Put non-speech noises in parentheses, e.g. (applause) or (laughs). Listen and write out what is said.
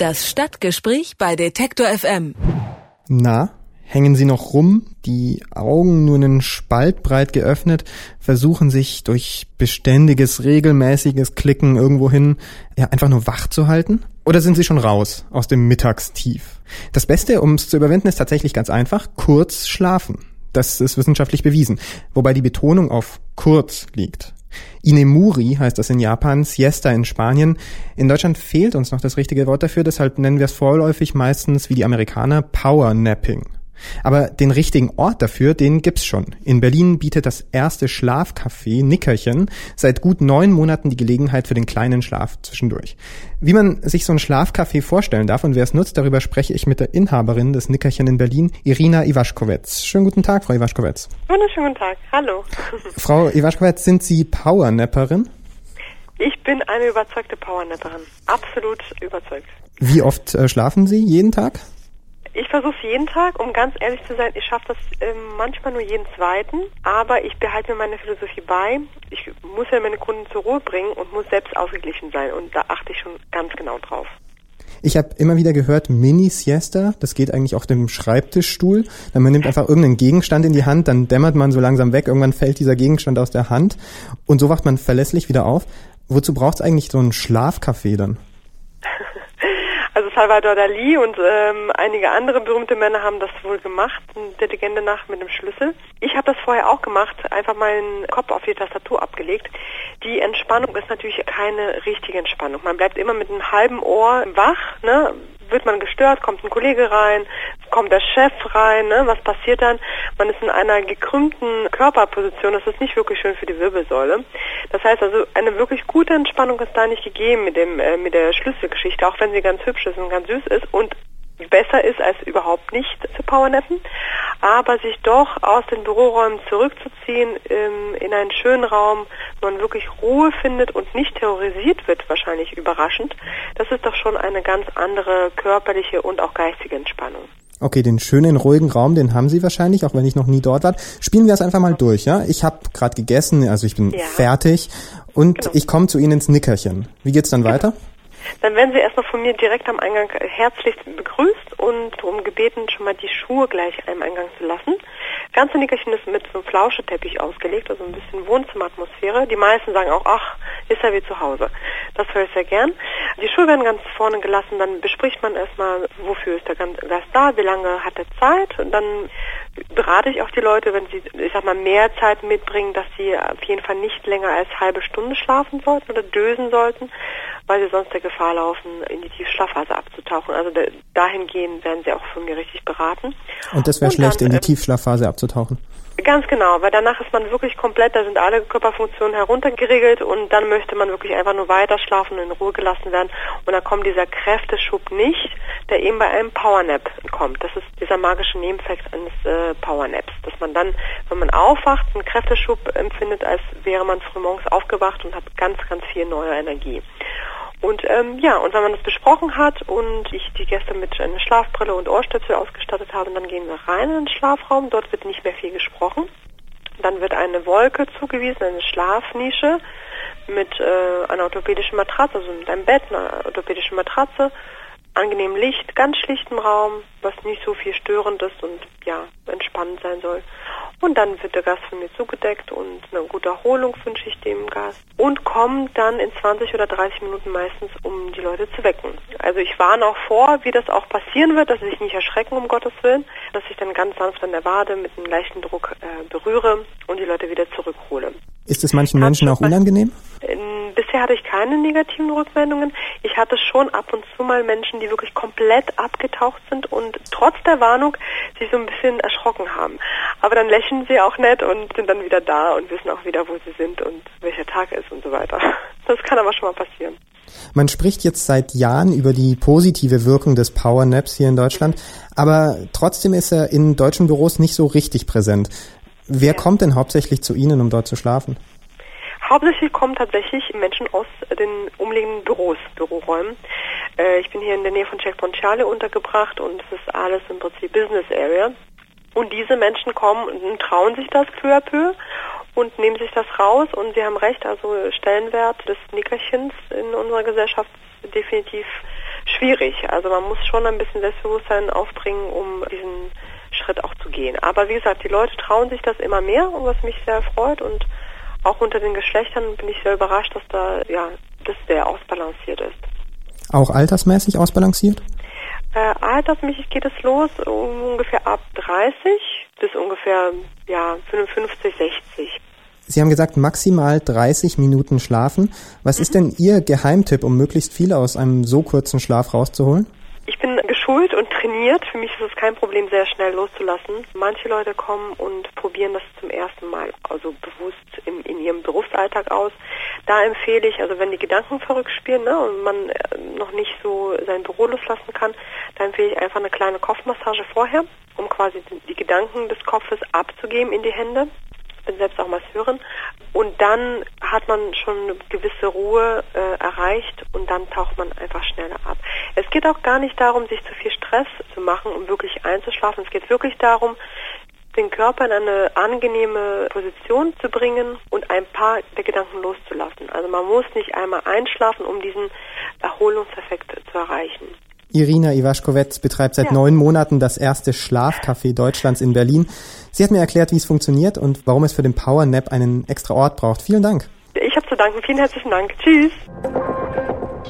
Das Stadtgespräch bei Detektor FM. Na, hängen sie noch rum, die Augen nur einen Spalt breit geöffnet, versuchen sich durch beständiges, regelmäßiges Klicken irgendwohin ja einfach nur wach zu halten? Oder sind sie schon raus aus dem Mittagstief? Das Beste, um es zu überwinden, ist tatsächlich ganz einfach, kurz schlafen. Das ist wissenschaftlich bewiesen, wobei die Betonung auf kurz liegt. Inemuri heißt das in Japan, Siesta in Spanien. In Deutschland fehlt uns noch das richtige Wort dafür, deshalb nennen wir es vorläufig meistens wie die Amerikaner Power Napping. Aber den richtigen Ort dafür, den gibt's schon. In Berlin bietet das erste Schlafcafé Nickerchen seit gut neun Monaten die Gelegenheit für den kleinen Schlaf zwischendurch. Wie man sich so ein Schlafcafé vorstellen darf und wer es nutzt, darüber spreche ich mit der Inhaberin des Nickerchen in Berlin, Irina Iwaschkowetz. Schönen guten Tag, Frau Iwaschkowetz. Wunderschönen guten Tag. Hallo. (laughs) Frau Iwaschkowetz, sind Sie Powernapperin? Ich bin eine überzeugte Powernapperin. Absolut überzeugt. Wie oft äh, schlafen Sie jeden Tag? Ich versuche es jeden Tag, um ganz ehrlich zu sein, ich schaffe das äh, manchmal nur jeden zweiten, aber ich behalte mir meine Philosophie bei. Ich muss ja meine Kunden zur Ruhe bringen und muss selbst ausgeglichen sein und da achte ich schon ganz genau drauf. Ich habe immer wieder gehört, Mini-Siesta, das geht eigentlich auf dem Schreibtischstuhl. Dann man nimmt einfach irgendeinen Gegenstand in die Hand, dann dämmert man so langsam weg, irgendwann fällt dieser Gegenstand aus der Hand und so wacht man verlässlich wieder auf. Wozu braucht es eigentlich so ein Schlafcafé dann? Salvador Dali und ähm, einige andere berühmte Männer haben das wohl gemacht, der Legende nach mit einem Schlüssel. Ich habe das vorher auch gemacht, einfach meinen Kopf auf die Tastatur abgelegt. Die Entspannung ist natürlich keine richtige Entspannung. Man bleibt immer mit einem halben Ohr wach, ne? Wird man gestört, kommt ein Kollege rein, kommt der Chef rein, ne? was passiert dann? Man ist in einer gekrümmten Körperposition, das ist nicht wirklich schön für die Wirbelsäule. Das heißt also, eine wirklich gute Entspannung ist da nicht gegeben mit dem äh, mit der Schlüsselgeschichte, auch wenn sie ganz hübsch ist und ganz süß ist und besser ist als überhaupt nicht zu powernappen, aber sich doch aus den Büroräumen zurückzuziehen ähm, in einen schönen Raum, wo man wirklich Ruhe findet und nicht terrorisiert wird, wahrscheinlich überraschend, das ist doch schon eine ganz andere körperliche und auch geistige Entspannung. Okay, den schönen, ruhigen Raum, den haben Sie wahrscheinlich, auch wenn ich noch nie dort war. Spielen wir es einfach mal durch, ja? Ich habe gerade gegessen, also ich bin ja. fertig und genau. ich komme zu Ihnen ins Nickerchen. Wie geht's dann weiter? Dann werden Sie erstmal von mir direkt am Eingang herzlich begrüßt und darum gebeten, schon mal die Schuhe gleich am Eingang zu lassen. Ganze Nickerchen ist mit so einem Flauscheteppich ausgelegt, also ein bisschen Wohnzimmeratmosphäre. Die meisten sagen auch, ach, ist ja wie zu Hause. Das höre ich sehr gern. Die Schuhe werden ganz vorne gelassen, dann bespricht man erstmal, wofür ist der Gast da, wie lange hat er Zeit. Und dann berate ich auch die Leute, wenn sie, ich sag mal, mehr Zeit mitbringen, dass sie auf jeden Fall nicht länger als halbe Stunde schlafen sollten oder dösen sollten, weil sie sonst der Gefahr laufen, in die Tiefschlafphase abzutauchen. Also dahingehend werden sie auch von mir richtig beraten. Und das wäre schlecht, dann, in die äh, Tiefschlafphase abzutauchen. Ganz genau, weil danach ist man wirklich komplett, da sind alle Körperfunktionen heruntergeregelt und dann möchte man wirklich einfach nur weiter schlafen und in Ruhe gelassen werden und dann kommt dieser Kräfteschub nicht, der eben bei einem Powernap kommt. Das ist dieser magische Nebeneffekt eines äh, Powernaps, dass man dann, wenn man aufwacht, einen Kräfteschub empfindet, als wäre man frühmorgens aufgewacht und hat ganz, ganz viel neue Energie. Und ähm, ja, und wenn man das besprochen hat und ich die Gäste mit einer Schlafbrille und Ohrstöpsel ausgestattet habe, dann gehen wir rein in den Schlafraum. Dort wird nicht mehr viel gesprochen. Dann wird eine Wolke zugewiesen, eine Schlafnische mit äh, einer orthopädischen Matratze, also mit einem Bett, einer orthopädischen Matratze, angenehm Licht, ganz schlichtem Raum, was nicht so viel störend ist und ja, entspannend sein soll. Und dann wird der Gast von mir zugedeckt und eine gute Erholung wünsche ich dem Gast. Und kommt dann in 20 oder 30 Minuten meistens, um die Leute zu wecken. Also ich warne auch vor, wie das auch passieren wird, dass sie sich nicht erschrecken, um Gottes Willen. Dass ich dann ganz sanft an der Wade mit einem leichten Druck äh, berühre und die Leute wieder zurückhole. Ist es manchen Menschen auch unangenehm? Bisher hatte ich keine negativen Rückmeldungen. Ich hatte schon ab und zu mal Menschen, die wirklich komplett abgetaucht sind und trotz der Warnung sich so ein bisschen erschrocken haben. Aber dann lächeln sie auch nett und sind dann wieder da und wissen auch wieder, wo sie sind und welcher Tag ist und so weiter. (laughs) Das kann aber schon mal passieren. Man spricht jetzt seit Jahren über die positive Wirkung des Power Naps hier in Deutschland, aber trotzdem ist er in deutschen Büros nicht so richtig präsent. Wer ja. kommt denn hauptsächlich zu Ihnen, um dort zu schlafen? Hauptsächlich kommen tatsächlich Menschen aus den umliegenden Büros, Büroräumen. Äh, ich bin hier in der Nähe von Checkpoint Charlie untergebracht und es ist alles im Prinzip Business Area. Und diese Menschen kommen und trauen sich das peu à peu und nehmen sich das raus. Und Sie haben recht, also Stellenwert des Nickerchens in unserer Gesellschaft ist definitiv schwierig. Also man muss schon ein bisschen Selbstbewusstsein aufbringen, um diesen Schritt auch zu gehen. Aber wie gesagt, die Leute trauen sich das immer mehr, was mich sehr freut und auch unter den Geschlechtern bin ich sehr überrascht, dass da ja das sehr ausbalanciert ist. Auch altersmäßig ausbalanciert? Äh, altersmäßig geht es los um ungefähr ab 30 bis ungefähr ja 55, 60. Sie haben gesagt, maximal 30 Minuten schlafen. Was mhm. ist denn Ihr Geheimtipp, um möglichst viel aus einem so kurzen Schlaf rauszuholen? Ich geschult und trainiert. Für mich ist es kein Problem, sehr schnell loszulassen. Manche Leute kommen und probieren das zum ersten Mal, also bewusst in, in ihrem Berufsalltag aus. Da empfehle ich, also wenn die Gedanken verrückt spielen ne, und man äh, noch nicht so sein Büro loslassen kann, dann empfehle ich einfach eine kleine Kopfmassage vorher, um quasi die Gedanken des Kopfes abzugeben in die Hände bin selbst auch Masseurin. Und dann hat man schon eine gewisse Ruhe äh, erreicht und dann taucht man einfach schneller ab. Es geht auch gar nicht darum, sich zu viel Stress zu machen, um wirklich einzuschlafen. Es geht wirklich darum, den Körper in eine angenehme Position zu bringen und ein paar der Gedanken loszulassen. Also man muss nicht einmal einschlafen, um diesen Erholungseffekt zu erreichen. Irina Iwaschkowetz betreibt seit ja. neun Monaten das erste Schlafcafé Deutschlands in Berlin. Sie hat mir erklärt, wie es funktioniert und warum es für den Power Nap einen extra Ort braucht. Vielen Dank. Ich habe zu danken. Vielen herzlichen Dank. Tschüss.